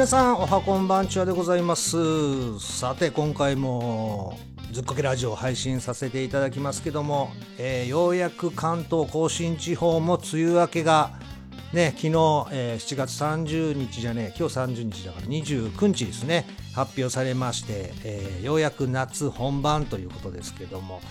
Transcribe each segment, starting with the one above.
皆さんおはこんばんちはでございます。さて今回もずっこけラジオを配信させていただきますけども、えー、ようやく関東甲信地方も梅雨明けがね昨日、えー、7月30日じゃね今日30日だから29日ですね発表されまして、えー、ようやく夏本番ということですけども、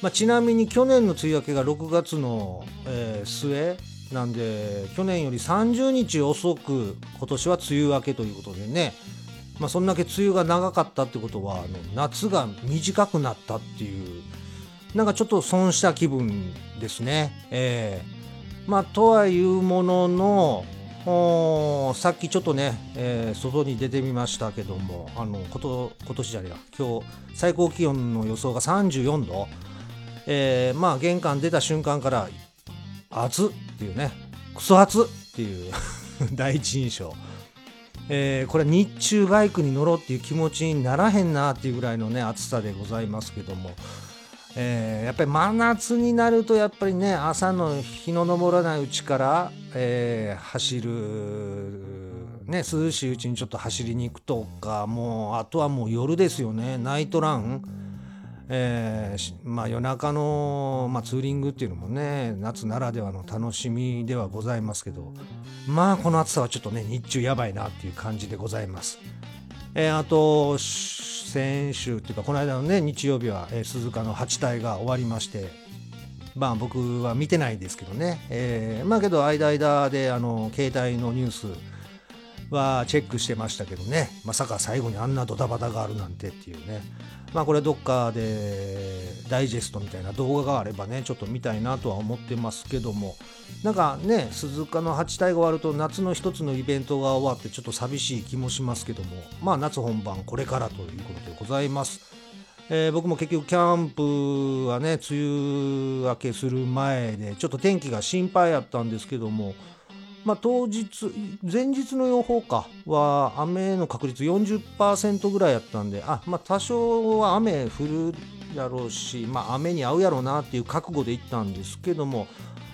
まあ、ちなみに去年の梅雨明けが6月の、え末なんで去年より30日遅く今年は梅雨明けということでね。まあ、そんだけ梅雨が長かったってことはあの夏が短くなったっていうなんかちょっと損した気分ですね。えー、まあとはいうもののさっきちょっとね、えー、外に出てみましたけどもあのこと今年じゃねえや今日最高気温の予想が34度、えー、まあ玄関出た瞬間から暑っていうねクソ暑っていう 第一印象。えー、これ日中バイクに乗ろうっていう気持ちにならへんなっていうぐらいのね暑さでございますけども、えー、やっぱり真夏になるとやっぱりね朝の日の昇らないうちから、えー、走る、ね、涼しいうちにちょっと走りに行くとかもうあとはもう夜ですよねナイトラン。えー、まあ、夜中の、まあ、ツーリングっていうのもね夏ならではの楽しみではございますけどまあこの暑さはちょっとね日中やばいなっていう感じでございます。えー、あと先週っていうかこの間のね日曜日は、えー、鈴鹿の8体が終わりましてまあ僕は見てないですけどね、えー、まあけど間間であの携帯のニュースはチェックしてましたけどね。まさか最後にあんなドタバタがあるなんてっていうね。まあこれどっかでダイジェストみたいな動画があればねちょっと見たいなとは思ってますけども。なんかね鈴鹿の8体が終わると夏の一つのイベントが終わってちょっと寂しい気もしますけども。まあ夏本番これからということでございます。えー、僕も結局キャンプはね梅雨明けする前でちょっと天気が心配やったんですけども。まあ、当日前日の予報かは雨の確率40%ぐらいやったんであ、まあ、多少は雨降るやろうし、まあ、雨に合うやろうなっていう覚悟で行ったんですけども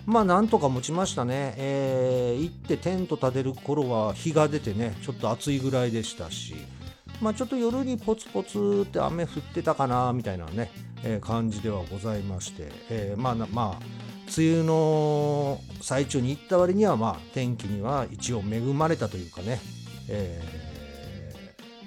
まあなんとか持ちましたね、えー、行ってテント立てる頃は日が出てねちょっと暑いぐらいでしたしまあちょっと夜にポツポツって雨降ってたかなみたいなね、えー、感じではございまして、えー、まあまあ梅雨の最中に行った割にはまあ天気には一応恵まれたというかね、え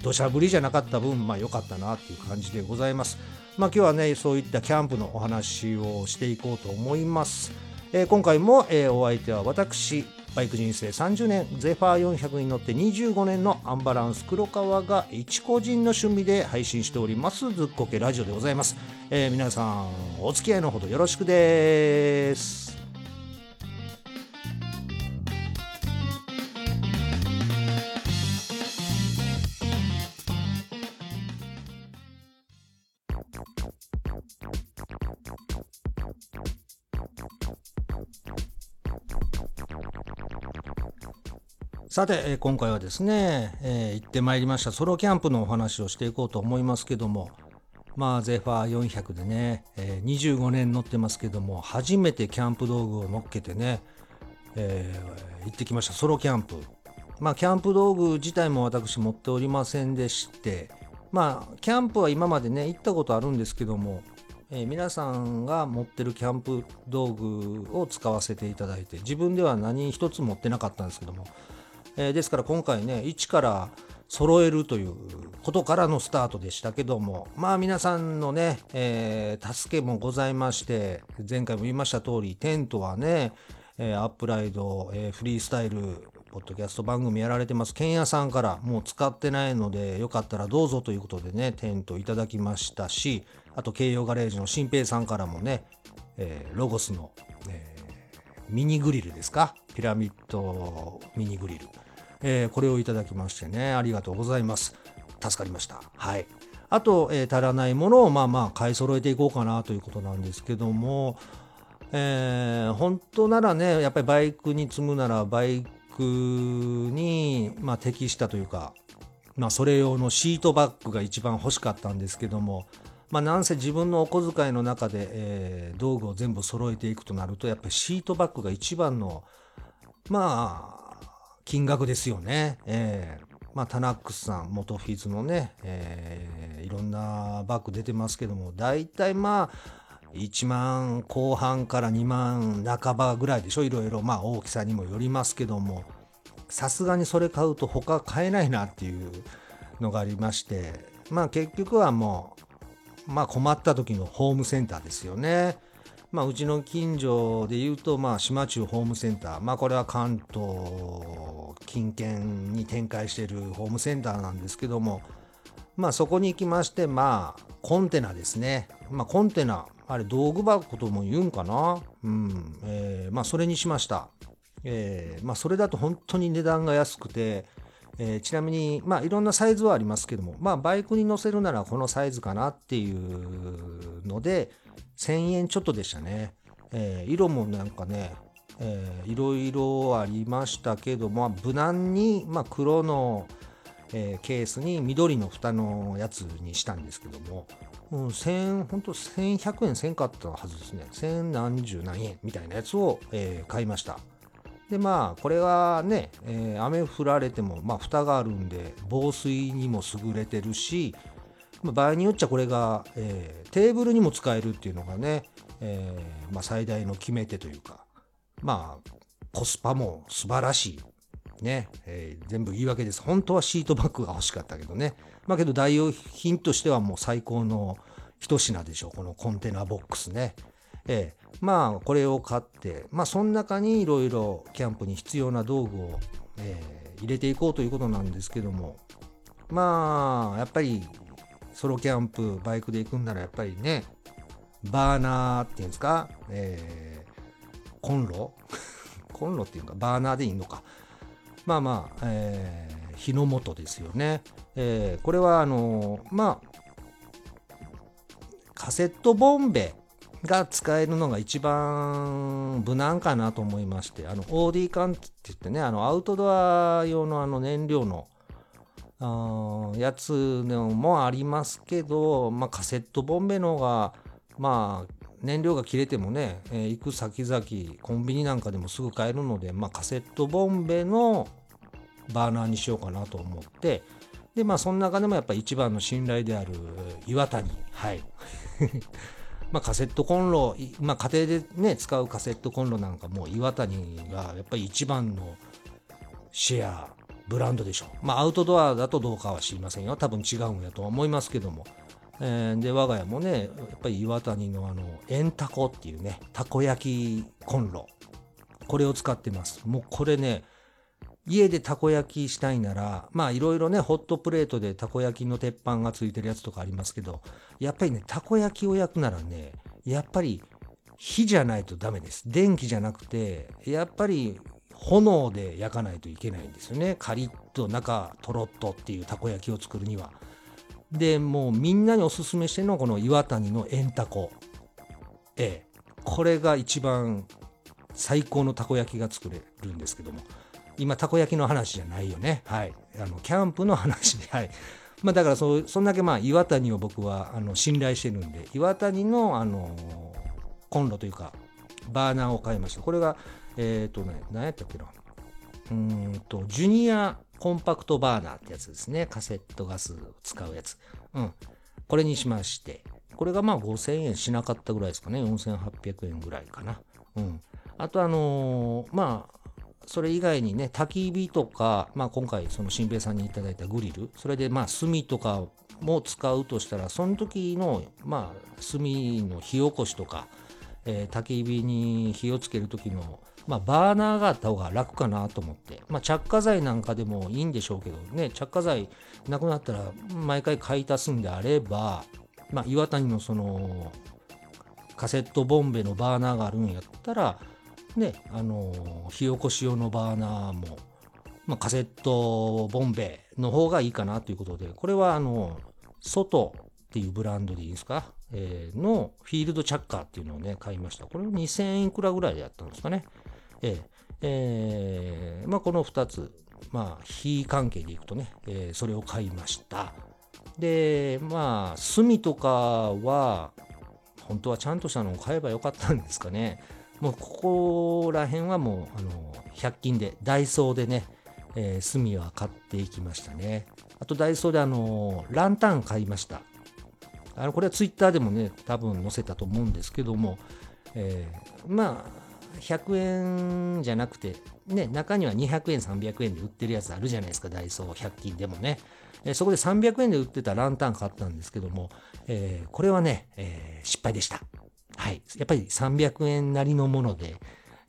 ー、土砂降りじゃなかった分まあ良かったなっていう感じでございます。まあ今日はねそういったキャンプのお話をしていこうと思います。えー、今回も、えー、お相手は私バイク人生30年ゼファー400に乗って25年のアンバランス黒川が一個人の趣味で配信しておりますズッコケラジオでございます、えー、皆さんお付き合いのほどよろしくです。さて、今回はですね、えー、行ってまいりましたソロキャンプのお話をしていこうと思いますけども、まあ、ゼファー400でね、えー、25年乗ってますけども、初めてキャンプ道具を乗っけてね、えー、行ってきました、ソロキャンプ。まあ、キャンプ道具自体も私持っておりませんでして、まあ、キャンプは今までね、行ったことあるんですけども、えー、皆さんが持ってるキャンプ道具を使わせていただいて、自分では何一つ持ってなかったんですけども、えー、ですから今回ね一から揃えるということからのスタートでしたけどもまあ皆さんのね、えー、助けもございまして前回も言いました通りテントはね、えー、アップライド、えー、フリースタイルポッドキャスト番組やられてます。ケンヤさんからもう使ってないのでよかったらどうぞということでねテントいただきましたしあと京葉ガレージの新平さんからもね、えー、ロゴスの、えミニグリルですか？ピラミッドミニグリルえー、これをいただきましてね、ありがとうございます。助かりました。はい。あと、えー、足らないものをまあまあ買い揃えていこうかなということなんですけども、えー、本当ならね、やっぱりバイクに積むならバイクに、まあ、適したというか、まあ、それ用のシートバッグが一番欲しかったんですけども、まあ、なんせ自分のお小遣いの中で、えー、道具を全部揃えていくとなると、やっぱりシートバッグが一番の、まあ、金額ですよね。えー、まあ、タナックスさん、元フィズのね、えー、いろんなバッグ出てますけども、大体まあ、1万後半から2万半ばぐらいでしょ、いろいろ、まあ大きさにもよりますけども、さすがにそれ買うと他買えないなっていうのがありまして、まあ結局はもう、まあ困った時のホームセンターですよね。まあ、うちの近所で言うと、まあ、島中ホームセンター、まあ、これは関東近県に展開しているホームセンターなんですけども、まあ、そこに行きまして、まあ、コンテナですね。まあ、コンテナ、あれ、道具箱とも言うんかなうん。えー、まあ、それにしました。えー、まあ、それだと本当に値段が安くて、えー、ちなみに、まあ、いろんなサイズはありますけども、まあ、バイクに乗せるならこのサイズかなっていうので、1000円ちょっとでしたね。えー、色もなんかね、えー、いろいろありましたけども、無難に、まあ、黒の、えー、ケースに緑の蓋のやつにしたんですけども、うん、1000、本当1100円せんかったはずですね。千何十何円みたいなやつを、えー、買いました。でまあこれはね、えー、雨降られても、まあ、蓋があるんで防水にも優れてるし、まあ、場合によっちゃこれが、えー、テーブルにも使えるっていうのがね、えー、まあ、最大の決め手というか、まあ、コスパも素晴らしい。ね、えー、全部言い訳です。本当はシートバッグが欲しかったけどね。まあけど代用品としてはもう最高の一品でしょう。このコンテナボックスね。えー、まあこれを買って、まあその中にいろいろキャンプに必要な道具を、えー、入れていこうということなんですけども、まあやっぱりソロキャンプ、バイクで行くんならやっぱりね、バーナーっていうんですか、えー、コンロ？コンロっていうか、バーナーでいいのか。まあまあ、えー、火の元ですよね。えー、これはあのー、まあ、カセットボンベが使えるのが一番無難かなと思いまして、あの、OD 缶って言ってね、あの、アウトドア用のあの燃料の、あやつのもありますけど、まあ、カセットボンベの方が、まあ、燃料が切れてもね、えー、行く先々、コンビニなんかでもすぐ買えるので、まあ、カセットボンベのバーナーにしようかなと思って、で、まあ、その中でもやっぱ一番の信頼である岩谷。はい。まあ、カセットコンロ、まあ、家庭でね、使うカセットコンロなんかも岩谷がやっぱり一番のシェアブランドでしょう。まあ、アウトドアだとどうかは知りませんよ。多分違うんやと思いますけども。えー、で、我が家もね、やっぱり岩谷のあの、円タコっていうね、たこ焼きコンロ。これを使ってます。もうこれね、家でたこ焼きしたいなら、まあいろいろね、ホットプレートでたこ焼きの鉄板がついてるやつとかありますけど、やっぱりね、たこ焼きを焼くならね、やっぱり火じゃないとダメです。電気じゃなくて、やっぱり炎で焼かないといけないんですよね。カリッと中とろっとっていうたこ焼きを作るには。で、もうみんなにおすすめしてのこの岩谷の円タコ。ええ。これが一番最高のたこ焼きが作れるんですけども。今、たこ焼きの話じゃないよね。はい。あの、キャンプの話で、はい。まあだからそ、そんだけまあ岩谷を僕はあの信頼してるんで、岩谷のあの、コンロというか、バーナーを買いました。これがえっ、ー、とね、何やったっけな。うんと、ジュニアコンパクトバーナーってやつですね。カセットガス使うやつ。うん。これにしまして。これがまあ5000円しなかったぐらいですかね。4800円ぐらいかな。うん。あとあのー、まあ、それ以外にね、焚き火とか、まあ今回その新平さんにいただいたグリル、それでまあ炭とかも使うとしたら、その時のまあ炭の火起こしとか、えー、焚き火に火をつける時のまあ、バーナーがあった方が楽かなと思って、まあ、着火剤なんかでもいいんでしょうけどね、着火剤なくなったら毎回買い足すんであれば、まあ、岩谷のそのカセットボンベのバーナーがあるんやったら、ね、あの火起こし用のバーナーも、まあ、カセットボンベの方がいいかなということで、これはあの、外っていうブランドでいいですか、えー、のフィールドチャッカーっていうのをね、買いました。これ2000円いくらぐらいでやったんですかね？ええー、まあ、この2つ、まあ、火関係でいくとね、えー、それを買いました。で、まあ、炭とかは、本当はちゃんとしたのを買えばよかったんですかね？もうここら辺はもう、あの、100均で、ダイソーでね、えー、炭は買っていきましたね。あとダイソーであのランタン買いました。あのこれはツイッターでもね、多分載せたと思うんですけども、えー、まあ、100円じゃなくて、ね、中には200円、300円で売ってるやつあるじゃないですか、ダイソー100均でもね。えそこで300円で売ってたランタン買ったんですけども、えー、これはね、えー、失敗でした。はい。やっぱり300円なりのもので、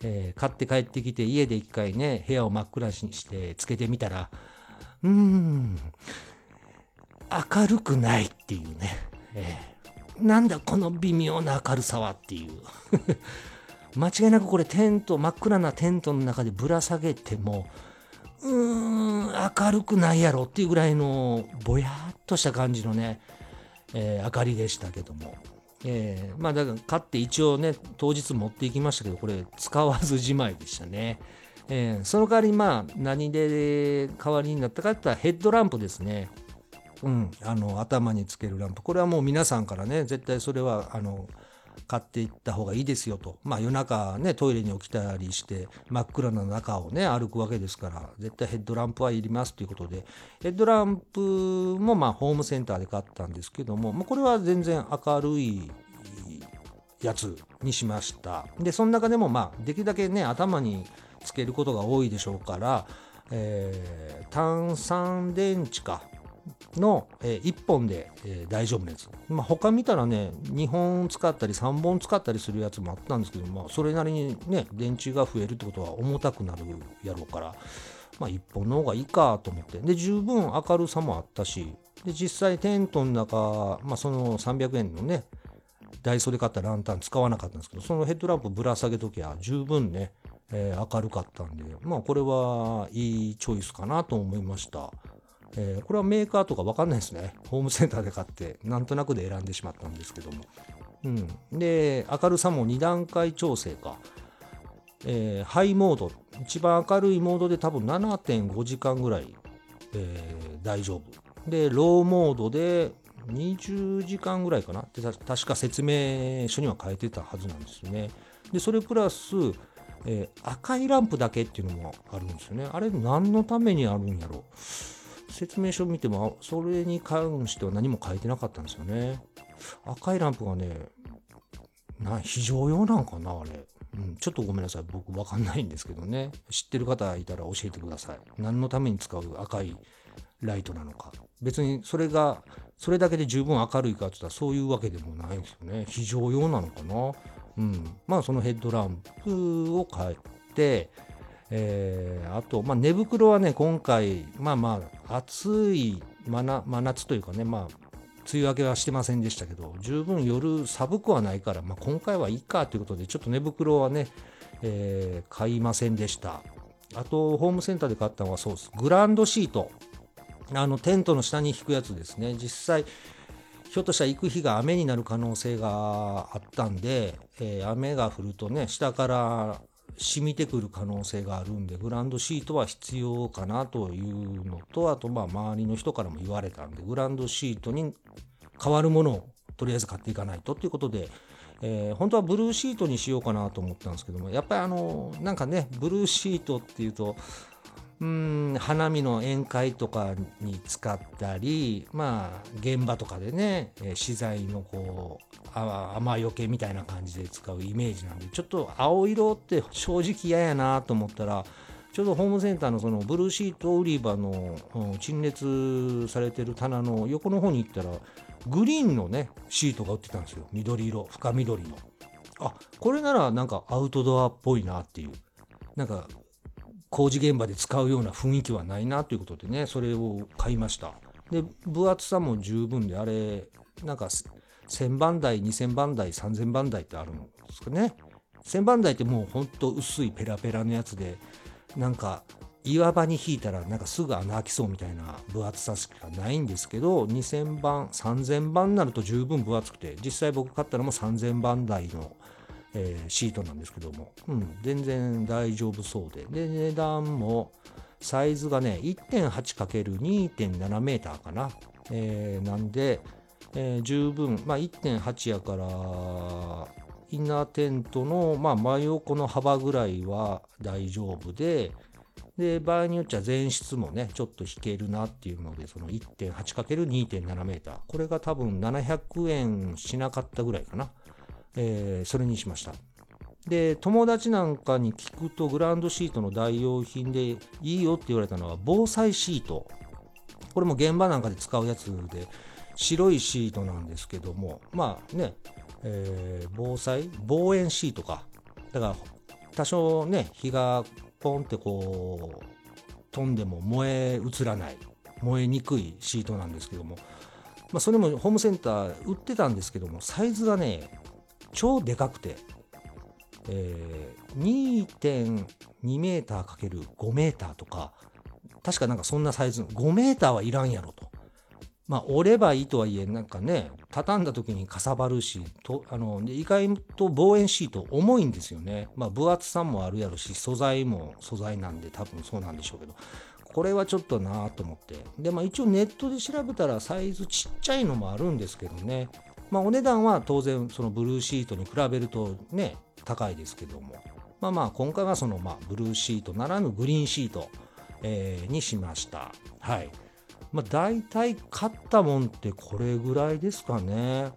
えー、買って帰ってきて家で一回ね、部屋を真っ暗にしてつけてみたら、うーん、明るくないっていうね。えー、なんだこの微妙な明るさはっていう。間違いなくこれテント、真っ暗なテントの中でぶら下げても、うーん、明るくないやろっていうぐらいのぼやっとした感じのね、えー、明かりでしたけども。えー、まあだから買って一応ね、当日持っていきましたけど、これ使わずじまいでしたね。えー、その代わりまあ何で代わりになったかって言ったらヘッドランプですね。うん、あの頭につけるランプ。これはもう皆さんからね、絶対それはあの買っていった方がいいですよと。まあ夜中ね、トイレに起きたりして真っ暗な中をね、歩くわけですから、絶対ヘッドランプはいりますということで、ヘッドランプもまあホームセンターで買ったんですけども、まあ、これは全然明るいやつにしました。で、その中でもまあできるだけね、頭につけることが多いでしょうから、えー、炭酸電池か。の、えー、1本で、えー、大丈夫なやつ。まあ、他見たらね、2本使ったり3本使ったりするやつもあったんですけど、まあ、それなりにね、電池が増えるってことは重たくなるやろうから、まあ、1本の方がいいかと思って。で、十分明るさもあったし、で、実際テントの中、まあ、その300円のね、ダイソーで買ったランタン使わなかったんですけど、そのヘッドランプぶら下げときは十分ね、えー、明るかったんで、まあこれはいいチョイスかなと思いました。えー、これはメーカーとかわかんないですね。ホームセンターで買って、なんとなくで選んでしまったんですけども。うん。で、明るさも2段階調整か。えー、ハイモード、一番明るいモードで多分7.5時間ぐらい、えー、大丈夫。で、ローモードで20時間ぐらいかなって確か説明書には書いてたはずなんですよね。で、それプラス、えー、赤いランプだけっていうのもあるんですよね。あれ何のためにあるんやろう。説明書を見ても、それに関しては何も書いてなかったんですよね。赤いランプがね、な非常用なんかな、あれ。うん、ちょっとごめんなさい。僕わかんないんですけどね。知ってる方いたら教えてください。何のために使う赤いライトなのか。別にそれが、それだけで十分明るいかって言ったらそういうわけでもないんですよね。非常用なのかな。うん。まあそのヘッドランプを変えて、えー、あと、まあ、寝袋はね、今回、まあまあ、暑い真真夏というかね、まあ、梅雨明けはしてませんでしたけど、十分夜寒くはないから、まあ、今回はいいかということで、ちょっと寝袋はね、えー、買いませんでした。あと、ホームセンターで買ったのはそうです。グランドシート。あの、テントの下に引くやつですね。実際、ひょっとしたら行く日が雨になる可能性があったんで、えー、雨が降るとね、下から染みてくる可能性があるんで、グランドシートは必要かなというのと、あと、まあ、周りの人からも言われたんで、グランドシートに変わるものをとりあえず買っていかないとっていうことで、えー、本当はブルーシートにしようかなと思ったんですけども、やっぱりあの、なんかね、ブルーシートっていうと、うん花見の宴会とかに使ったりまあ現場とかでね、え資材のこう雨よけみたいな感じで使うイメージなんでちょっと青色って正直嫌やなと思ったらちょうどホームセンターのそのブルーシート売り場の、陳列されてる棚の横の方に行ったらグリーンのねシートが売ってたんですよ。緑色深緑の。あこれならなんかアウトドアっぽいなっていう。なんか工事現場で使うような雰囲気はないなということでね、それを買いました。で、分厚さも十分で、あれ、なんか1000番台、2000番台、3000番台ってあるんですかね。1000番台ってもうほんと薄いペラペラのやつで、なんか岩場に引いたらなんかすぐ穴開きそうみたいな分厚さしかないんですけど、2000番、3000番になると十分分厚くて、実際僕買ったのも3000番台のえー、シートなんですけども、うん、全然大丈夫そうで。で、値段も、サイズがね、1.8×2.7 メーターかな。えー、なんで、えー、十分、まあ、1.8やから、インナーテントの、まあ、真横の幅ぐらいは大丈夫で、で場合によっちゃ前室もねちょっと引けるなっていうのでその 1.8×2.7 メーター。これが多分700円しなかったぐらいかな、えー、それにしました。で友達なんかに聞くとグランドシートの代用品でいいよって言われたのは防災シート。これも現場なんかで使うやつで白いシートなんですけども。まあね、えー、防災？防煙シートか。だから多少ね火がポンってこう飛んでも燃え移らない。燃えにくいシートなんですけども、まあ、それもホームセンター売ってたんですけどもサイズがね超でかくて、えー、2.2メーター ×5 メーターとか確かなんかそんなサイズの5メーターはいらんやろとまあ、折ればいいとはいえ、なんかね、畳んだ時にかさばるし、とあの意外と防煙シート重いんですよね。まあ、分厚さもあるやろし、素材も素材なんで多分そうなんでしょうけど、これはちょっとなと思って。で、まあ一応ネットで調べたらサイズちっちゃいのもあるんですけどね。まあお値段は当然そのブルーシートに比べるとね、高いですけども。まあまあ今回はそのまあブルーシートならぬグリーンシート、えー、にしました。はい。まあ、大体買ったもんってこれぐらいですかね。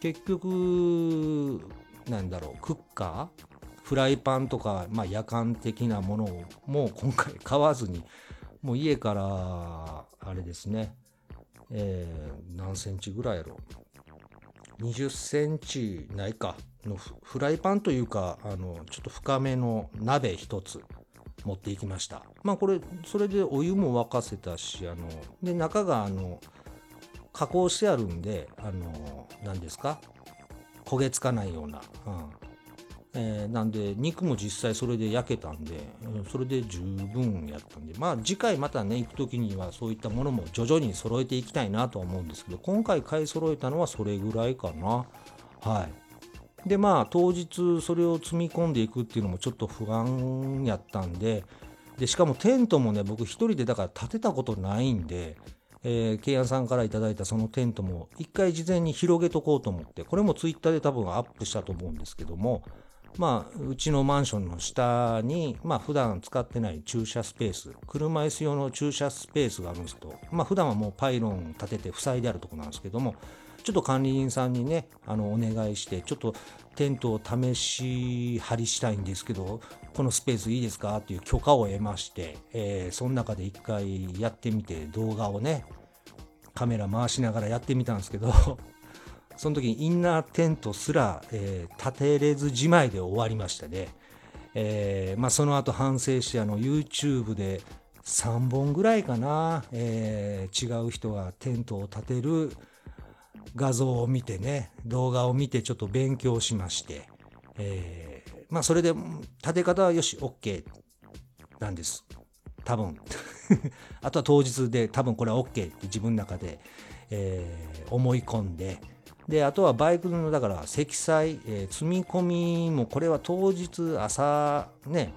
結局、なんだろう、クッカー？フライパンとか、まあ、夜間的なものをもう今回買わずに、もう家から、あれですね、えー、何センチぐらいやろう20センチないかのフライパンというかあのちょっと深めの鍋一つ持っていきました。まあこれそれでお湯も沸かせたしあので中があの加工してあるんであの何ですか？焦げつかないような、うん。えー、なんで肉も実際それで焼けたんでそれで十分やったんで。まあ次回またね行く時にはそういったものも徐々に揃えていきたいなとは思うんですけど今回買い揃えたのはそれぐらいかな。はい。でまあ当日それを積み込んでいくっていうのもちょっと不安やったんででしかもテントもね僕一人でだから建てたことないんで、えー、ケイアンさんから頂いたそのテントも一回事前に広げとこうと思ってこれもツイッターで多分アップしたと思うんですけどもまあうちのマンションの下にまあ普段使ってない駐車スペース車椅子用の駐車スペースがあるんですけどまあ普段はもうパイロン立てて塞いであるとこなんですけどもちょっと管理人さんにね、あの、お願いして、ちょっとテントを試し張りしたいんですけど、このスペースいいですか？っていう許可を得まして、えー、その中で一回やってみて、動画をね、カメラ回しながらやってみたんですけど、その時にインナーテントすら、えー、立てれずじまいで終わりましたね。えー、まあ、その後反省して、あの、YouTube で3本ぐらいかな、えー、違う人がテントを立てる画像を見てね、動画を見てちょっと勉強しまして、えー、まあそれで立て方はよし、OK なんです。多分。あとは当日で多分これは OK って自分の中で、えー、思い込んで、で、あとはバイクの、だから積載、えー、積み込みもこれは当日朝ね、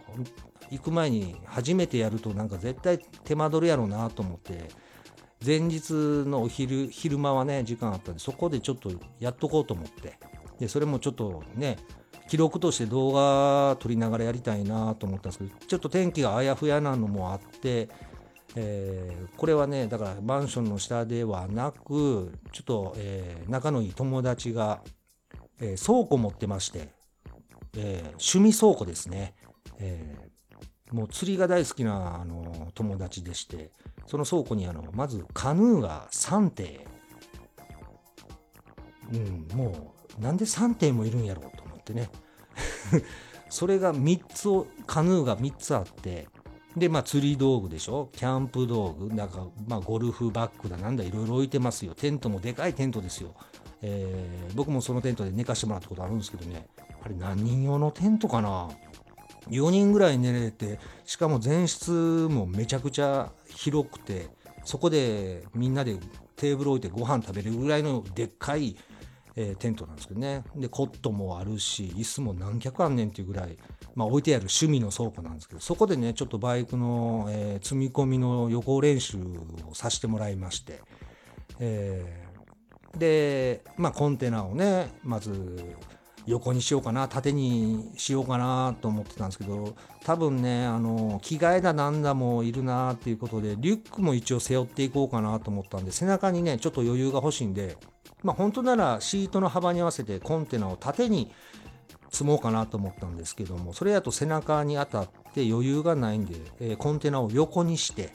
行く前に初めてやるとなんか絶対手間取るやろうなと思って、前日のお昼昼間はね時間あったんでそこでちょっとやっとこうと思ってでそれもちょっとね記録として動画撮りながらやりたいなと思ったんですけどちょっと天気があやふやなのもあって、えー、これはねだからマンションの下ではなくちょっと、えー、仲のいい友達が、えー、倉庫持ってまして、え趣味倉庫ですね、えもう釣りが大好きなあの友達でしてその倉庫にあのまずカヌーが3艇。うんもうなんで3艇もいるんやろうと思ってね。それが3つをカヌーが3つあってでまあ釣り道具でしょ？キャンプ道具。なんかまあゴルフバッグだなんだいろいろ置いてますよ。テントもでかいテントですよ、えー、僕もそのテントで寝かしてもらったことあるんですけどね。あれ何人用のテントかな？4人ぐらい寝れてしかも前室もめちゃくちゃ広くてそこでみんなでテーブル置いてご飯食べるぐらいのでっかい、えー、テントなんですけどね。でコットもあるし椅子も何脚あんねんっていうぐらい、まあ、置いてある趣味の倉庫なんですけどそこでねちょっとバイクの、えー、積み込みの予行練習をさせてもらいまして、えー、でまあコンテナをねまず横にしようかな縦にしようかなと思ってたんですけど多分ねあの着替えだなんだもいるなっていうことでリュックも一応背負っていこうかなと思ったんで背中にねちょっと余裕が欲しいんでまあ本当ならシートの幅に合わせてコンテナを縦に積もうかなと思ったんですけどもそれやと背中に当たって余裕がないんで、えー、コンテナを横にして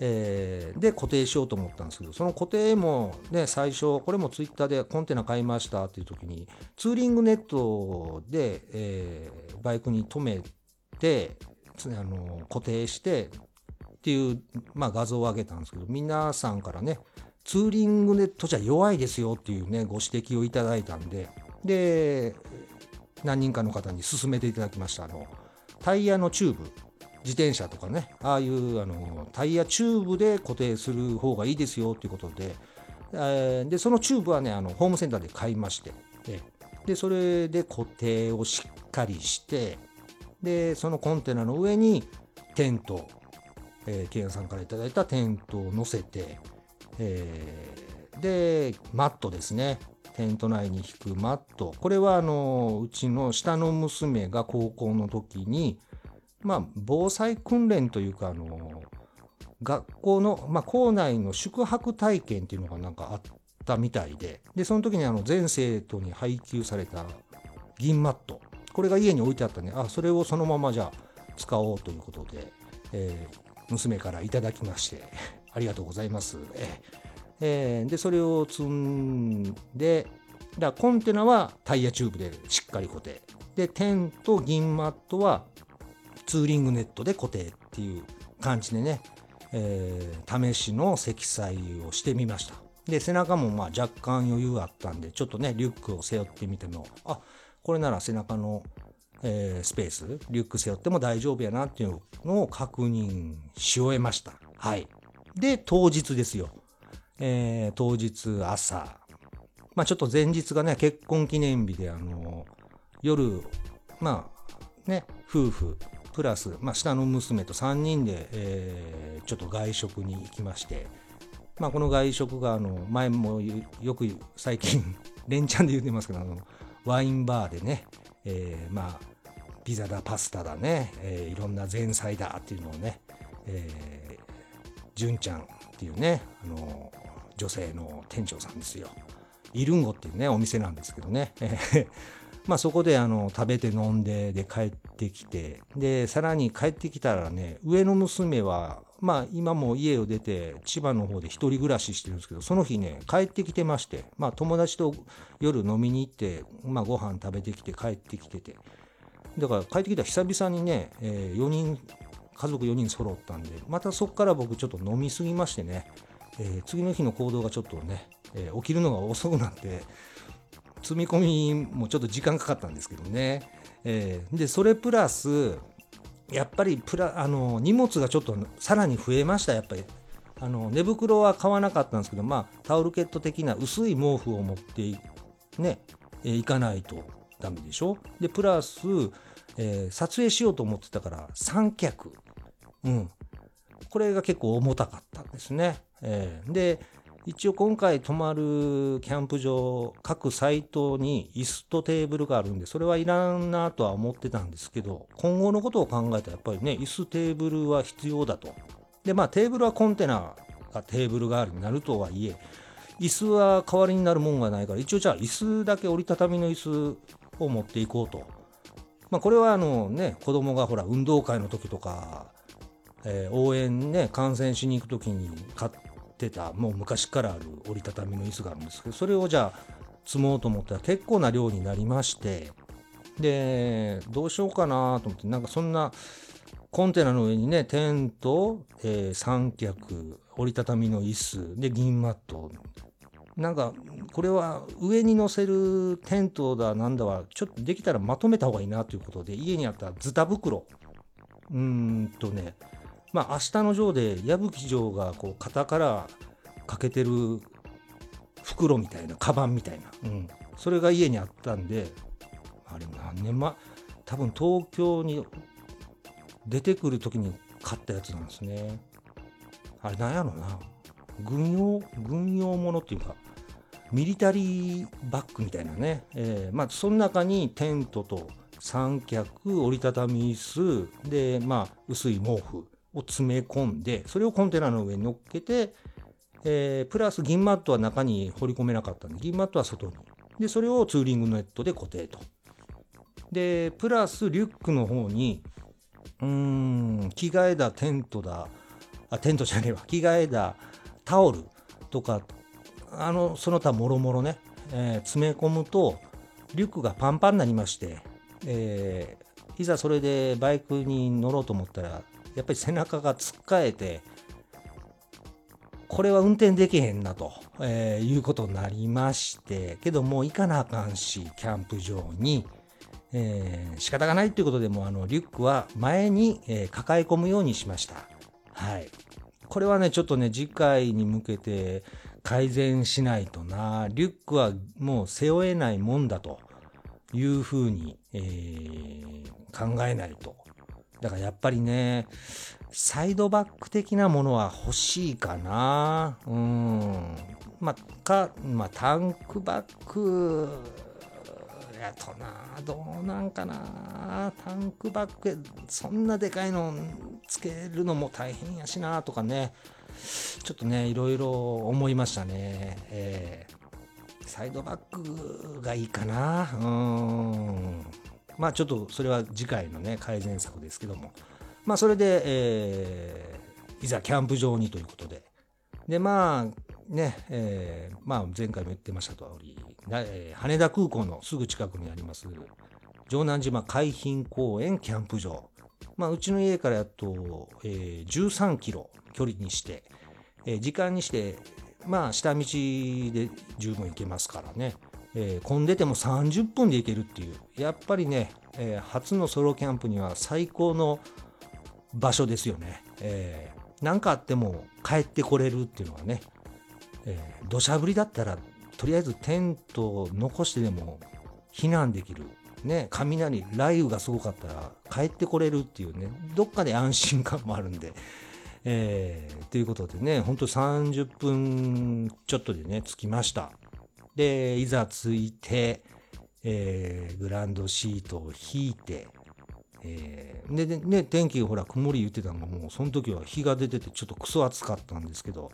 えー、で固定しようと思ったんですけどその固定もね最初これもツイッターでコンテナ買いましたっていう時にツーリングネットで、えー、バイクに留めてあの固定してっていう、まあ、画像を上げたんですけど皆さんからねツーリングネットじゃ弱いですよっていうねご指摘をいただいたんでで何人かの方に勧めていただきました。あのタイヤのチューブ自転車とかねああいうあのタイヤチューブで固定する方がいいですよということで,、えー、でそのチューブはねあのホームセンターで買いましてでそれで固定をしっかりしてでそのコンテナの上にテント、えー、ケンさんから頂いたテントを乗せて、えー、でマットですね。テント内に敷くマット。これはあのうちの下の娘が高校の時にまあ、防災訓練というか、あの、学校の、まあ、校内の宿泊体験っていうのがなんかあったみたいで、で、その時にあの、全生徒に配給された銀マット、これが家に置いてあったんで、あ、それをそのままじゃあ使おうということで、えー、娘からいただきまして、ありがとうございます。えー、で、それを積んで、だコンテナはタイヤチューブでしっかり固定。で、テント銀マットはツーリングネットで固定っていう感じでね、えー、試しの積載をしてみました。で、背中もまあ若干余裕あったんで、ちょっとね、リュックを背負ってみても、あ、これなら背中の、えー、スペース、リュック背負っても大丈夫やなっていうのを確認し終えました。はい。で、当日ですよ。えー、当日朝。まあちょっと前日がね、結婚記念日で、あの、夜、まあね、夫婦プラス、まあ、下の娘と3人で、えー、ちょっと外食に行きまして、まあ、この外食があの前もよく最近 連チャンで言ってますけどあのワインバーでね、えー、まあピザだパスタだね、えー、いろんな前菜だっていうのをね、え、純ちゃんっていうねあの女性の店長さんですよ。イルンゴっていうねお店なんですけどね。まあそこであの食べて飲んでで帰ってきてでさらに帰ってきたらね上の娘はまあ今も家を出て千葉の方で一人暮らししてるんですけどその日ね帰ってきてましてまあ友達と夜飲みに行ってまあご飯食べてきて帰ってきてて。だから帰ってきたら久々にね、えー、4人家族4人揃ったんでまたそこから僕ちょっと飲みすぎましてね、えー、次の日の行動がちょっとね、えー、起きるのが遅くなって積み込みもちょっと時間かかったんですけどね。えー、で、それプラス、やっぱりプラあの荷物がちょっとさらに増えました、やっぱり。あの寝袋は買わなかったんですけど、まあ、タオルケット的な薄い毛布を持ってね、えー、いかないとダメでしょ？で、プラス、えー、撮影しようと思ってたから三脚。うん。これが結構重たかったんですね。えー、で、一応今回泊まるキャンプ場、各サイトに椅子とテーブルがあるんで、それはいらんなとは思ってたんですけど、今後のことを考えたらやっぱりね、椅子テーブルは必要だと。で、まあテーブルはコンテナがテーブル代わりになるとはいえ、椅子は代わりになるもんがないから、一応じゃあ椅子だけ折りたたみの椅子を持っていこうと。まあこれはあのね、子供がほら運動会の時とか、えー、応援ね、観戦しに行く時に買って、たもう昔からある折りたたみの椅子があるんですけどそれをじゃあ積もうと思ったら結構な量になりましてでどうしようかなと思ってなんかそんなコンテナの上にねテント、えー、三脚折りたたみの椅子で銀マット。なんかこれは上に乗せるテントだなんだはちょっとできたらまとめた方がいいなということで家にあったズタ袋。うーんとねまあ、明日の城で矢吹城がこう肩からかけてる袋みたいなカバンみたいな、うん、それが家にあったんであれ何年前多分東京に出てくる時に買ったやつなんですね。あれなんやろな。軍用軍用ものっていうかミリタリーバッグみたいなね、えー、まあその中にテントと三脚折りたたみ椅子でまあ薄い毛布を詰め込んでそれをコンテナの上に乗っけて、えー、プラス銀マットは中に掘り込めなかったんで銀マットは外に。でそれをツーリングネットで固定と。でプラスリュックの方にうーん着替えだテントだあテントじゃねえわ。着替えだタオルとかあのその他もろもろね、えー、詰め込むとリュックがパンパンになりまして、えー、いざそれでバイクに乗ろうと思ったらやっぱり背中がつっかえてこれは運転できへんなと、えー、いうことになりましてけどもう行かなあかんしキャンプ場に、えー、仕方がないということでもあのリュックは前に、えー、抱え込むようにしました。はい。これはねちょっとね次回に向けて改善しないとな。リュックはもう背負えないもんだというふうに、えー、考えないと。だからやっぱりねサイドバック的なものは欲しいかな。うん。まあか、まあ、タンクバッグやとなどうなんかな。タンクバッグそんなでかいのつけるのも大変やしなとかね。ちょっとねいろいろ思いましたね、えー、サイドバッグがいいかな。うん。まあちょっとそれは次回のね改善策ですけども。まあそれで、えー、いざキャンプ場にということで。でまあね、えー、まあ前回も言ってました通りえー、羽田空港のすぐ近くにあります城南島海浜公園キャンプ場、まあ、うちの家からやっと、えー、13キロ距離にして、えー、時間にしてまあ下道で十分行けますからね、えー、混んでても30分で行けるっていうやっぱりね、えー、初のソロキャンプには最高の場所ですよね。えー、かあっても帰ってこれるっていうのはね、えー、土砂降りだったらとりあえずテントを残してでも避難できる。ね、雷、雷雨がすごかったら帰ってこれるっていうね、どっかで安心感もあるんで、えー、ということでね、ほんと30分ちょっとでね、着きました。で、いざ着いて、えー、グランドシートを引いて、えー、でね、天気ほら曇り言ってたのも、その時は日が出ててちょっとクソ暑かったんですけど、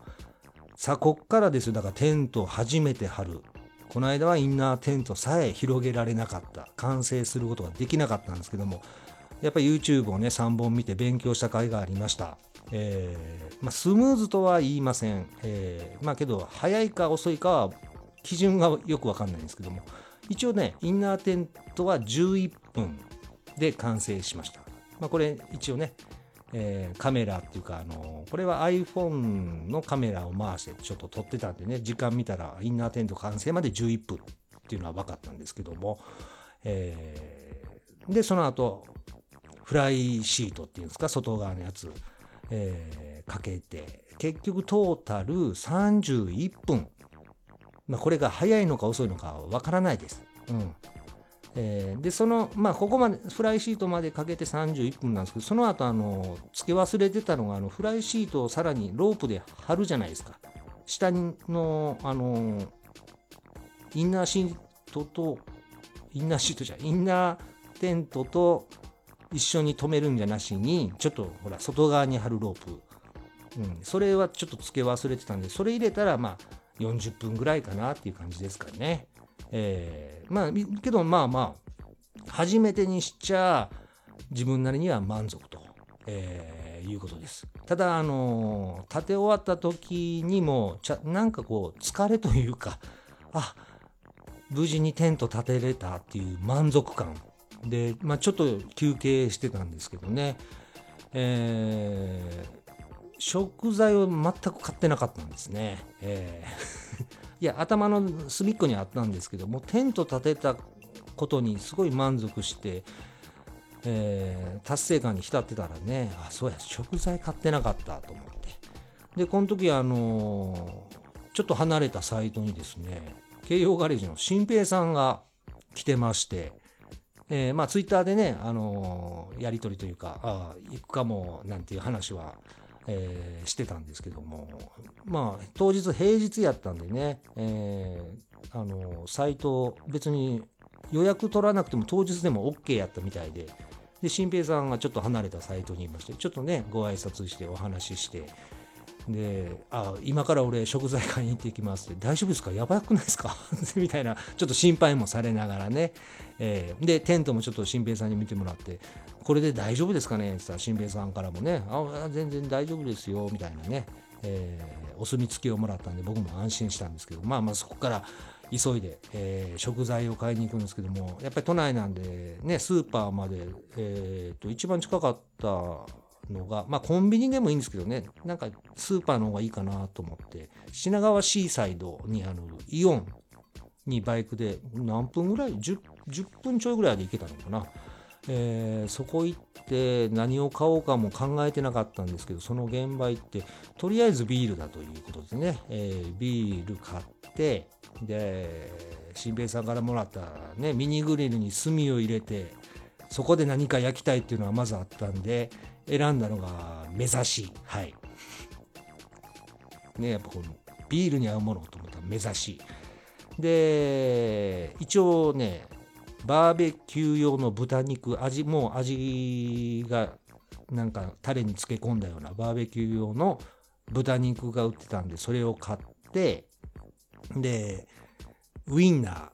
さあ、こっからですよ。だからテント初めて張る。この間はインナーテントさえ広げられなかった。完成することができなかったんですけども、やっぱり YouTube をね、3本見て勉強した甲斐がありました。えー、まあ、スムーズとは言いません。えー、まあけど、早いか遅いかは基準がよくわかんないんですけども、一応ね、インナーテントは11分で完成しました。まあ、これ一応ね、えー、カメラっていうか、あのこれは iPhone のカメラを回してちょっと撮ってたんでね、時間見たらインナーテント完成まで11分っていうのは分かったんですけども、えー、で、その後、フライシートっていうんですか、外側のやつ、えー、かけて、結局トータル31分。まあ、これが早いのか遅いのかわからないです。うん。えー、でそのまあここまでフライシートまでかけて31分なんですけどその後あの付け忘れてたのがあのフライシートをさらにロープで貼るじゃないですか下のあのインナーシートとインナーシートじゃインナーテントと一緒に留めるんじゃなしにちょっとほら外側に貼るロープ、うん、それはちょっと付け忘れてたんでそれ入れたらまあ40分ぐらいかなっていう感じですかね。えー、まあけどまあまあ初めてにしちゃ自分なりには満足と、えー、いうことです。ただあの建て終わった時にもちゃなんかこう疲れというか あ無事にテント建てれたっていう満足感で、まあ、ちょっと休憩してたんですけどね、えー、食材を全く買ってなかったんですね。えー いや頭の隅っこにあったんですけどもテント建てたことにすごい満足して、えー、達成感に浸ってたらねあそうや食材買ってなかったと思ってでこの時あのー、ちょっと離れたサイトにですね京葉ガレージの新平さんが来てましてえー、まあツイッターでね、あのー、やり取りというか、ああ行くかもなんていう話はえー、してたんですけども、まあ、当日平日やったんでね、えー、あの、サイト、別に予約取らなくても当日でも OK やったみたいで、で、新平さんがちょっと離れたサイトにいまして、ちょっとね、ご挨拶してお話しして、で、あ、今から俺食材買いに行ってきますって、大丈夫ですか？やばくないですか？みたいな、ちょっと心配もされながらね、えー、で、テントもちょっと新平さんに見てもらって、これで大丈夫ですかね？って言ったら、新平さんからもね、あ、全然大丈夫ですよ、みたいなね、えー、お墨付きをもらったんで、僕も安心したんですけど、まあまあそこから急いで、えー、食材を買いに行くんですけども、やっぱり都内なんで、ね、スーパーまで、えー、と、一番近かったのが、まあコンビニでもいいんですけどね、なんかスーパーの方がいいかなと思って、品川シーサイドにあるイオンにバイクで何分ぐらい？10, ?10 分ちょいぐらいで行けたのかな。えー、そこ行って何を買おうかも考えてなかったんですけど、その現場行って、とりあえずビールだということでね。えー、ビール買って、で、新兵さんからもらったね、ミニグリルに炭を入れて、そこで何か焼きたいっていうのはまずあったんで、選んだのが目指し。はい。ね、やっぱこのビールに合うものと思ったら目指し。で、一応ね、バーベキュー用の豚肉、味、もう味がなんかタレに漬け込んだようなバーベキュー用の豚肉が売ってたんで、それを買って、で、ウインナー。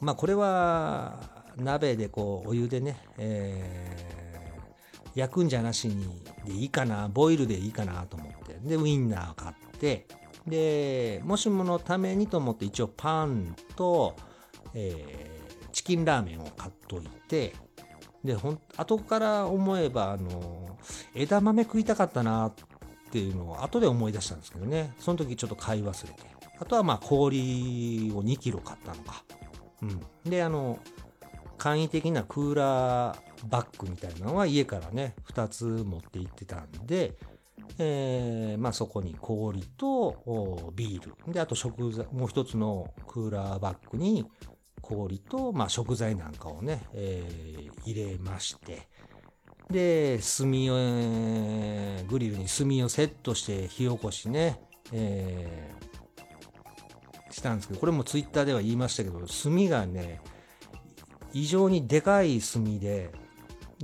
まあこれは鍋でこうお湯でね、えー、焼くんじゃなしにでいいかな、ボイルでいいかなと思って。で、ウインナー買って、で、もしものためにと思って一応パンと、えー、チキンラーメンを買っといて、で、ほん、後から思えば、あの、枝豆食いたかったなっていうのを後で思い出したんですけどね、その時ちょっと買い忘れて。あとはまあ氷を2キロ買ったのか。うん。で、あの、簡易的なクーラーバッグみたいなのは家からね、2つ持って行ってたんで、えー、まあそこに氷とビール。で、あと食材、もう一つのクーラーバッグに氷と、まあ、食材なんかをね、えー、入れまして、で、炭を、えー、グリルに炭をセットして火起こしね、えー、したんですけど、これもツイッターでは言いましたけど、炭がね、異常にでかい炭で、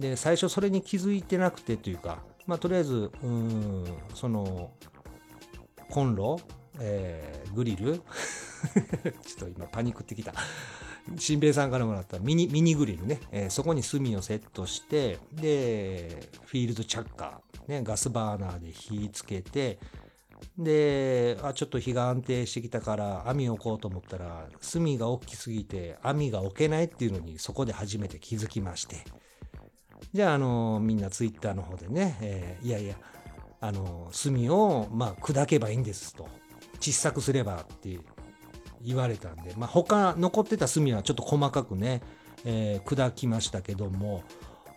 で、最初それに気づいてなくてというか、まあ、とりあえず、うん、その、コンロ、えー、グリル ちょっと今パニックってきた。新兵さんからもらったミニ、ミニグリルね、えー、そこに炭をセットして、で、フィールドチャッカー、ね、ガスバーナーで火つけて、で、あ、ちょっと火が安定してきたから網を置こうと思ったら、炭が大きすぎて網が置けないっていうのにそこで初めて気づきまして。じゃあ、あの、みんなツイッターの方でね、えー、いやいや、あの、炭を、まあ、砕けばいいんですと。小さくすればって言われたんで、まあ、他残ってた炭はちょっと細かくね、えー、砕きましたけども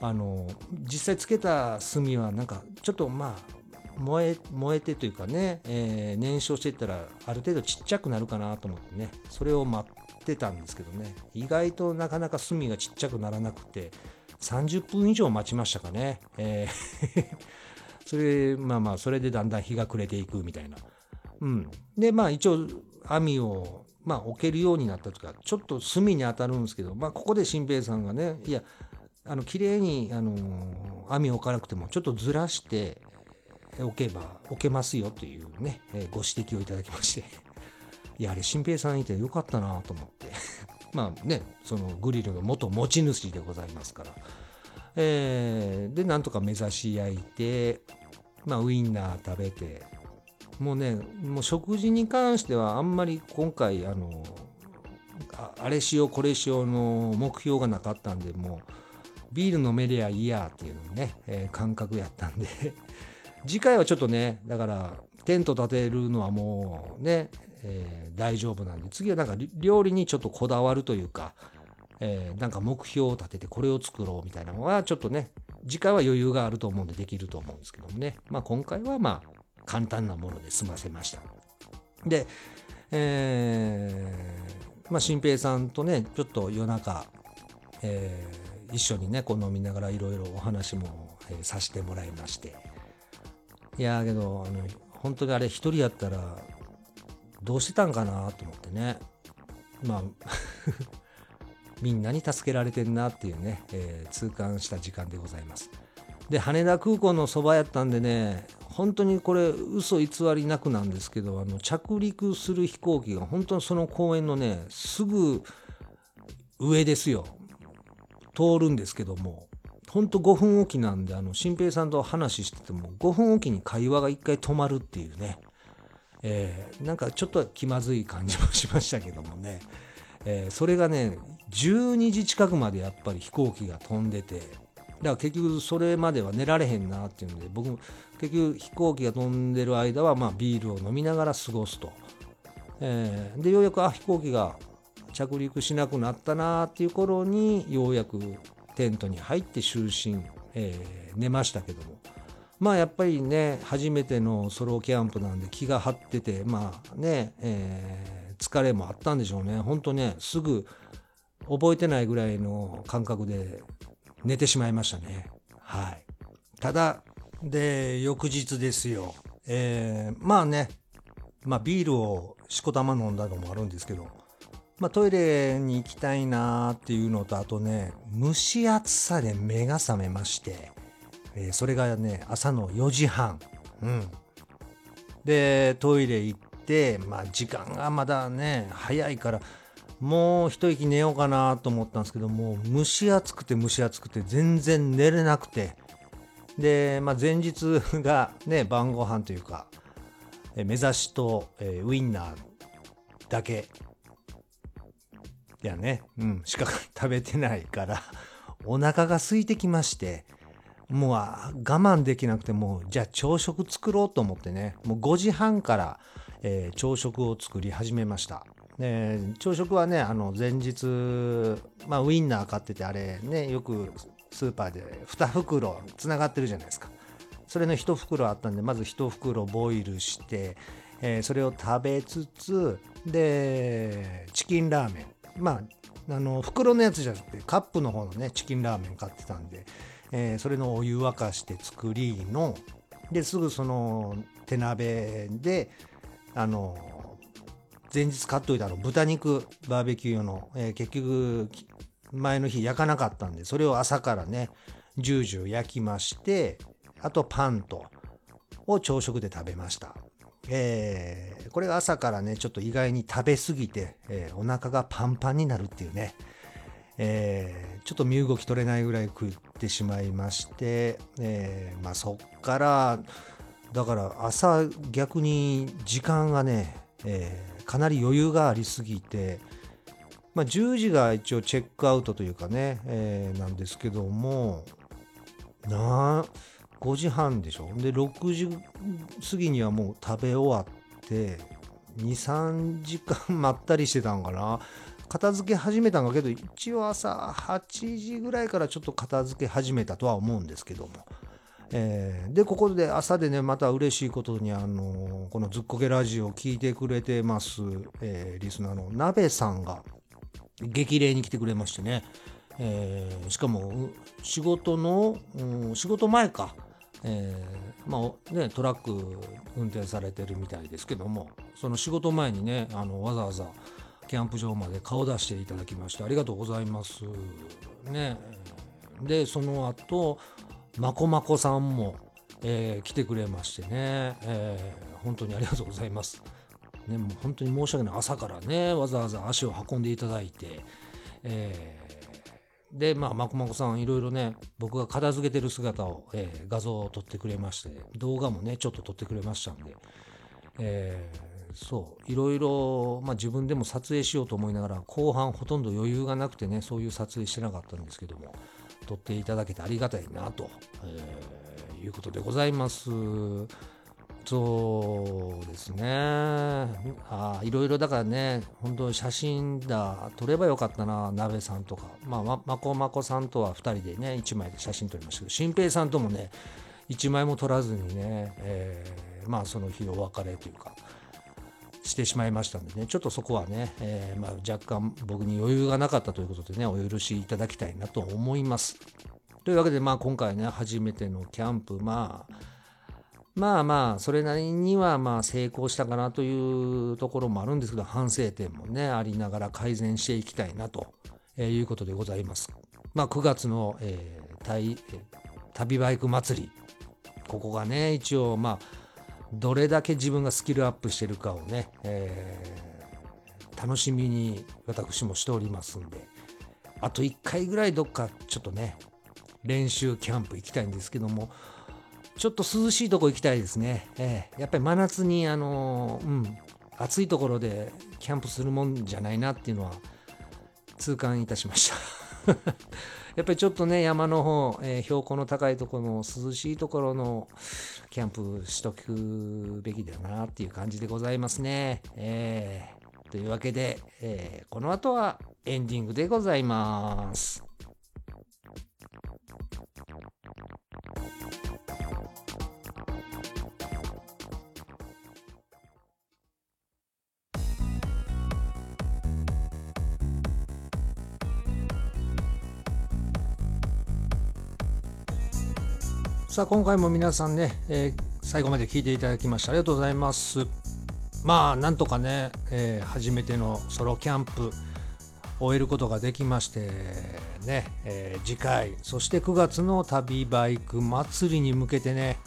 あの実際つけた炭はなんかちょっとまあ燃え燃えてというかね、えー、燃焼していったらある程度ちっちゃくなるかなと思ってねそれを待ってたんですけどね意外となかなか炭がちっちゃくならなくて30分以上待ちましたかね、えー それまあまあそれでだんだん日が暮れていくみたいな。うん。でまあ一応網をまあ、置けるようになったとか、ちょっと隅に当たるんですけど、まあ、ここで新平さんがね、いや、あの、綺麗に、あのー、網を置かなくても、ちょっとずらして置けば、置けますよというね、えー、ご指摘をいただきまして、いや、あれ、新平さんいてよかったなと思って、まあね、そのグリルの元持ち主でございますから、えー、で、なんとか目指し焼いて、まあ、ウインナー食べて、もうね、もう食事に関してはあんまり今回、あの、あれしようこれしようの目標がなかったんで、もうビール飲めりゃいいやっていうね、えー、感覚やったんで。次回はちょっとね、だからテント立てるのはもうね、えー、大丈夫なんで、次はなんか料理にちょっとこだわるというか、えー、なんか目標を立ててこれを作ろうみたいなのはちょっとね、次回は余裕があると思うんでできると思うんですけどもね。まあ今回はまあ簡単なもので済ませました。で、えー、まあ、新平さんとね、ちょっと夜中、えー、一緒にね、こう飲みながらいろいろお話も、えー、させてもらいまして、いやけどあの本当にあれ一人やったらどうしてたんかなと思ってね。まあ みんなに助けられてんなっていうね、えー、痛感した時間でございます。で羽田空港のそばやったんでね本当にこれ嘘偽りなくなんですけどあの着陸する飛行機が本当にその公園のねすぐ上ですよ。通るんですけども本当5分おきなんであの新平さんと話してても5分おきに会話が1回止まるっていうね、えー、なんかちょっと気まずい感じもしましたけどもね、えー、それがね12時近くまでやっぱり飛行機が飛んでてだから結局それまでは寝られへんなっていうんで僕も結局飛行機が飛んでる間はまビールを飲みながら過ごすと、えー、でようやくあ飛行機が着陸しなくなったなっていう頃にようやくテントに入って就寝、えー、寝ましたけども。まあやっぱりね初めてのソロキャンプなんで気が張っててまあね、えー、疲れもあったんでしょうねほんとねすぐ覚えてないぐらいの感覚で寝てしまいましたね。はい。ただ、で、翌日ですよ。えー、まあね、まあビールをしこたま飲んだのもあるんですけど、まあトイレに行きたいなーっていうのと、あとね、蒸し暑さで目が覚めまして、えー、それがね、朝の4時半。うん。で、トイレ行って、まあ時間がまだね、早いから、もう一息寝ようかなと思ったんですけどもう蒸し暑くて蒸し暑くて全然寝れなくてで、まあ、前日がね晩ご飯というかえ目指しと、えー、ウインナーだけいやね、うん、しか食べてないからお腹が空いてきましてもう我慢できなくてもうじゃあ朝食作ろうと思ってねもう5時半から、えー、朝食を作り始めました、朝食はねあの前日、まあ、ウインナー買っててあれねよくスーパーで2袋つながってるじゃないですか。それの1袋あったんでまず1袋ボイルして、えー、それを食べつつでチキンラーメン。まああの袋のやつじゃなくてカップの方のねチキンラーメン買ってたんで、えー、それのお湯沸かして作りのですぐその手鍋であの前日買っといたの豚肉バーベキュー用の、えー、結局前の日焼かなかったんでそれを朝からねジュージュー焼きましてあとパンとを朝食で食べました、えー、これが朝からねちょっと意外に食べ過ぎて、えー、お腹がパンパンになるっていうね。えー、ちょっと身動き取れないぐらい食ってしまいまして、えー、まあそっからだから朝逆に時間がね、えかなり余裕がありすぎて、まあ、10時が一応チェックアウトというかね、え、なんですけどもな5時半でしょ？で6時過ぎにはもう食べ終わって23時間 まったりしてたんかな。片付け始めたんだけど一応朝8時ぐらいからちょっと片付け始めたとは思うんですけども。えー、でここで朝でねまた嬉しいことにあのこの「ずっこけラジオ」を聞いてくれてます、えー、リスナーの鍋さんが激励に来てくれましてね、えー、しかも仕事の、うん、仕事前か、えー、まあねトラック運転されてるみたいですけどもその仕事前にねあのわざわざキャンプ場まで顔出していただきましてありがとうございます。ね。でその後まこまこさんも、えー、来てくれましてね、えー、本当にありがとうございます。ね、もう本当に申し訳ない。朝からねわざわざ足を運んでいただいて、えー、でまあまこまこさんいろいろね僕が片付けてる姿を、えー、画像を撮ってくれまして動画もねちょっと撮ってくれましたんで、えー、そういろいろ、まあ、自分でも撮影しようと思いながら後半ほとんど余裕がなくてねそういう撮影してなかったんですけども撮っていただけてありがたいなと、えー、いうことでございます。そうですね。あいろいろだからね、本当写真だ、撮ればよかったな、鍋さんとか。まあ、ま、まこまこさんとは2人でね、1枚で写真撮りましたけど、新平さんともね、1枚も撮らずにね、えー、まあその日お別れというか、してしまいましたんでね、ちょっとそこはね、えー、ま、若干僕に余裕がなかったということでね、お許しいただきたいなと思います。というわけで、まあ、今回ね、初めてのキャンプ、まあ、まあまあそれなりにはまあ成功したかなというところもあるんですけど反省点もねありながら改善していきたいなということでございます。まあ、9月の、えー、旅バイク祭りここがね一応まあどれだけ自分がスキルアップしてるかをね、えー、楽しみに私もしておりますんであと1回ぐらいどっかちょっとね練習キャンプ行きたいんですけどもちょっと涼しいとこ行きたいですね。えー、やっぱり真夏にあのー、うん、暑いところでキャンプするもんじゃないなっていうのは痛感いたしました やっぱりちょっとね、山の方、えー、標高の高いところの涼しいところのキャンプしとくべきだなっていう感じでございますね。えー、というわけで、えー、この後はエンディングでございます。さあ今回も皆さんね、えー、最後まで聞いていただきましてありがとうございます。まあなんとかね、えー、初めてのソロキャンプ終えることができましてね、えー、次回そして9月の旅バイク祭りに向けてね、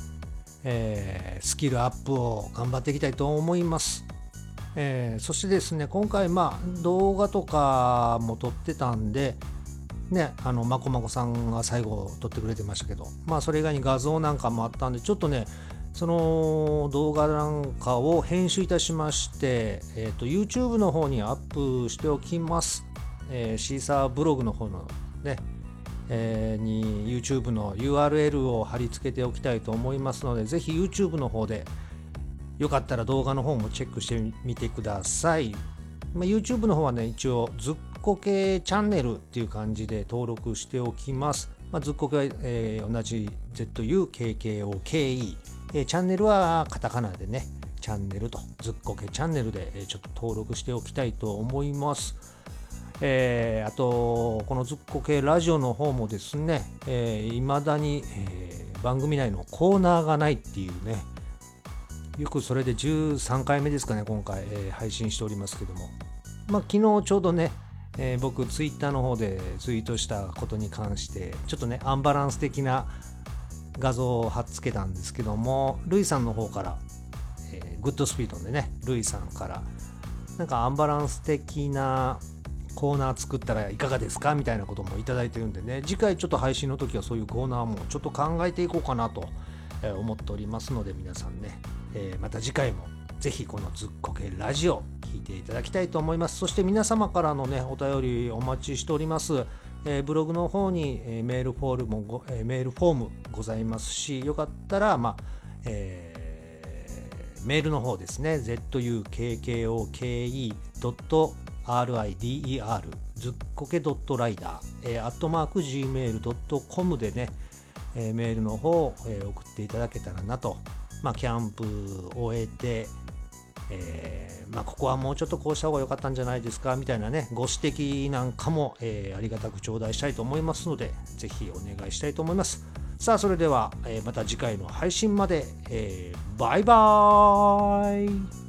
え、スキルアップを頑張っていきたいと思います、えー、そしてですね今回まあ動画とかも撮ってたんでね、あのまこまこさんが最後撮ってくれてましたけど、まあ、それ以外に画像なんかもあったんで、ちょっとね、その動画なんかを編集いたしまして、えーと、YouTube の方にアップしておきます。えー、シーサーブログの方のね、えー、に YouTube の URL を貼り付けておきたいと思いますので、ぜひ YouTube の方でよかったら動画の方もチェックしてみてください。まあ、YouTube の方はね、一応ずっこけチャンネルっていう感じで登録しておきます。まあ、ずっこけは、えー、同じ ZUKKOKE、えー、チャンネルはカタカナでね、チャンネルと、ずっこけチャンネルで、えー、ちょっと登録しておきたいと思います。えー、あと、このずっこけラジオの方もですね、えー、未だに、えー、番組内のコーナーがないっていうね、よくそれで13回目ですかね、今回、えー、配信しておりますけども。まあ、昨日ちょうどね、えー、僕ツイッターの方でツイートしたことに関してちょっとねアンバランス的な画像を貼っつけたんですけどもルイさんの方から、えー、グッドスピードでねルイさんからなんかアンバランス的なコーナー作ったらいかがですかみたいなこともいただいてるんでね次回ちょっと配信の時はそういうコーナーもちょっと考えていこうかなと思っておりますので皆さんね、えー、また次回もぜひこのずっこけラジオ聞いていただきたいと思います。そして皆様からのね、お便りお待ちしております。えー、ブログの方に、えー、メールフォームもえー、メールフォームございますし、よかったら、まあ、えー、メールの方ですね、zukkoke.rider ずっこけ .rider、えー、アットマーク gmail.com でね、えー、メールの方、えー、送っていただけたらなと、まあ、キャンプを終えて、えー、まあ、ここはもうちょっとこうした方が良かったんじゃないですかみたいなね、ご指摘なんかも、えー、ありがたく頂戴したいと思いますので、是非お願いしたいと思います。さあ、それでは、え、また次回の配信まで、えバイバーイ